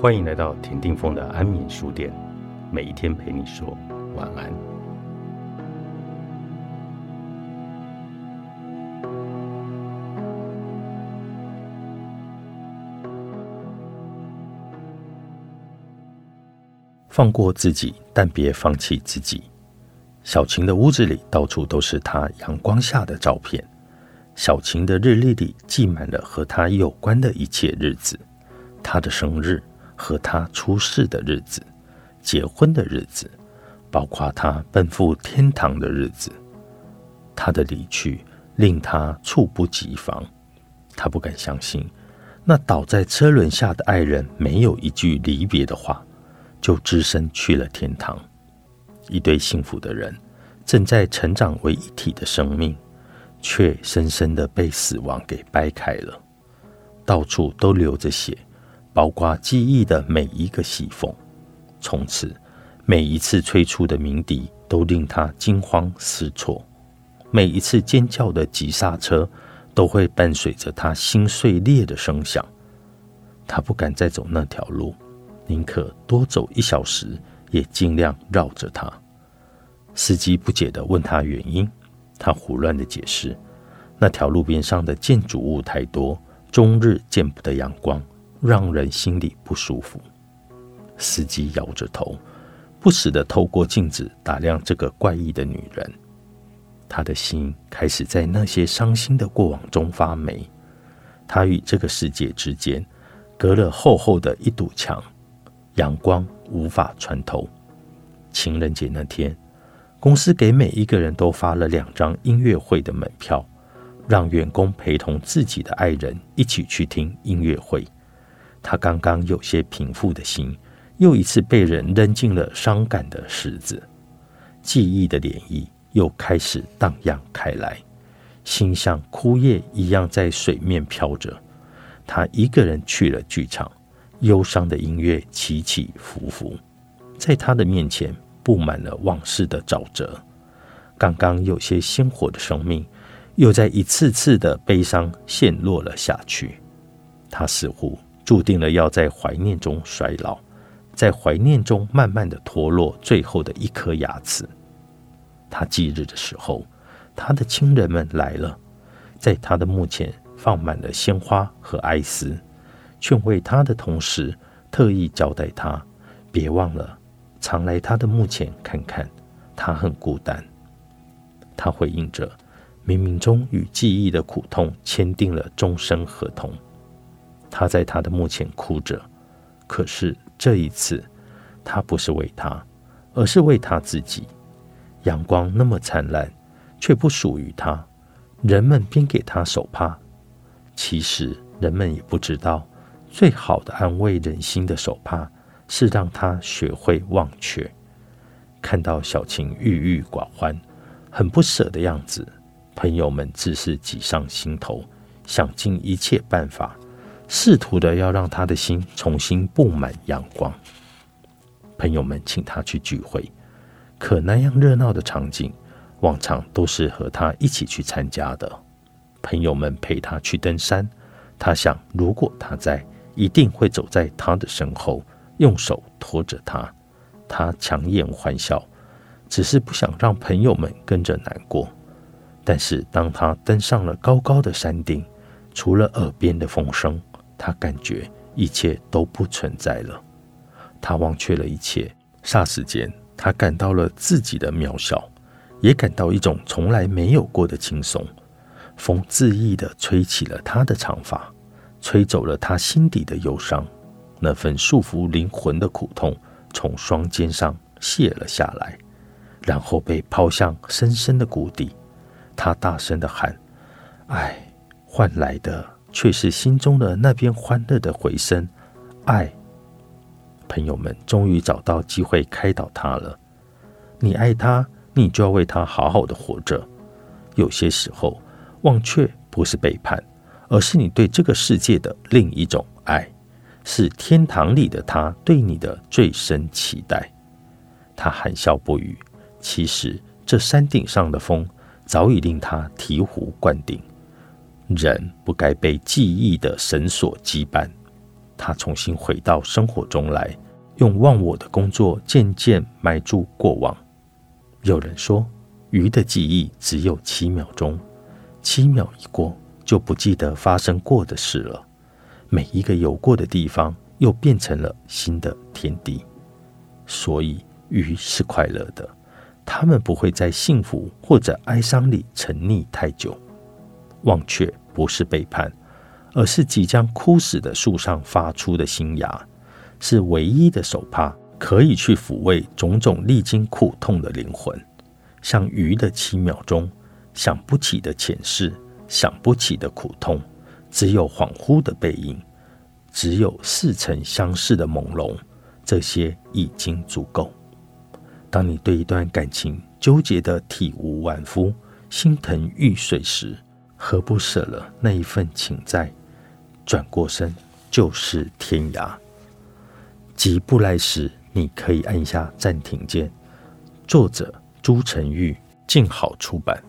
欢迎来到田定峰的安眠书店，每一天陪你说晚安。放过自己，但别放弃自己。小晴的屋子里到处都是她阳光下的照片。小晴的日历里记满了和她有关的一切日子，她的生日。和他出世的日子，结婚的日子，包括他奔赴天堂的日子。他的离去令他猝不及防，他不敢相信，那倒在车轮下的爱人没有一句离别的话，就只身去了天堂。一对幸福的人，正在成长为一体的生命，却深深的被死亡给掰开了，到处都流着血。包括记忆的每一个细缝，从此每一次催促的鸣笛都令他惊慌失措，每一次尖叫的急刹车都会伴随着他心碎裂的声响。他不敢再走那条路，宁可多走一小时，也尽量绕着它。司机不解地问他原因，他胡乱地解释：那条路边上的建筑物太多，终日见不得阳光。让人心里不舒服。司机摇着头，不时的透过镜子打量这个怪异的女人。他的心开始在那些伤心的过往中发霉。他与这个世界之间隔了厚厚的一堵墙，阳光无法穿透。情人节那天，公司给每一个人都发了两张音乐会的门票，让员工陪同自己的爱人一起去听音乐会。他刚刚有些平复的心，又一次被人扔进了伤感的石子，记忆的涟漪又开始荡漾开来，心像枯叶一样在水面飘着。他一个人去了剧场，忧伤的音乐起起伏伏，在他的面前布满了往事的沼泽。刚刚有些鲜活的生命，又在一次次的悲伤陷落了下去。他似乎。注定了要在怀念中衰老，在怀念中慢慢的脱落最后的一颗牙齿。他忌日的时候，他的亲人们来了，在他的墓前放满了鲜花和哀思，劝慰他的同时，特意交代他别忘了常来他的墓前看看，他很孤单。他回应着，冥冥中与记忆的苦痛签订了终身合同。他在他的墓前哭着，可是这一次，他不是为他，而是为他自己。阳光那么灿烂，却不属于他。人们编给他手帕，其实人们也不知道，最好的安慰人心的手帕，是让他学会忘却。看到小晴郁郁寡欢、很不舍的样子，朋友们自是挤上心头，想尽一切办法。试图的要让他的心重新布满阳光。朋友们请他去聚会，可那样热闹的场景，往常都是和他一起去参加的。朋友们陪他去登山，他想，如果他在，一定会走在他的身后，用手托着他。他强颜欢笑，只是不想让朋友们跟着难过。但是当他登上了高高的山顶，除了耳边的风声，他感觉一切都不存在了，他忘却了一切。霎时间，他感到了自己的渺小，也感到一种从来没有过的轻松。风恣意地吹起了他的长发，吹走了他心底的忧伤。那份束缚灵魂的苦痛从双肩上卸了下来，然后被抛向深深的谷底。他大声地喊：“爱换来的。”却是心中的那边欢乐的回声，爱。朋友们终于找到机会开导他了。你爱他，你就要为他好好的活着。有些时候，忘却不是背叛，而是你对这个世界的另一种爱，是天堂里的他对你的最深期待。他含笑不语。其实，这山顶上的风早已令他醍醐灌顶。人不该被记忆的绳索羁绊，他重新回到生活中来，用忘我的工作渐渐埋住过往。有人说，鱼的记忆只有七秒钟，七秒一过，就不记得发生过的事了。每一个游过的地方，又变成了新的天地。所以，鱼是快乐的，它们不会在幸福或者哀伤里沉溺太久。忘却不是背叛。而是即将枯死的树上发出的新芽，是唯一的手帕，可以去抚慰种种历经苦痛的灵魂。像鱼的七秒钟，想不起的前世，想不起的苦痛，只有恍惚的背影，只有似曾相识的朦胧，这些已经足够。当你对一段感情纠结得体无完肤，心疼欲碎时，何不舍了那一份情债？转过身就是天涯。急不来时，你可以按下暂停键。作者：朱晨玉，静好出版。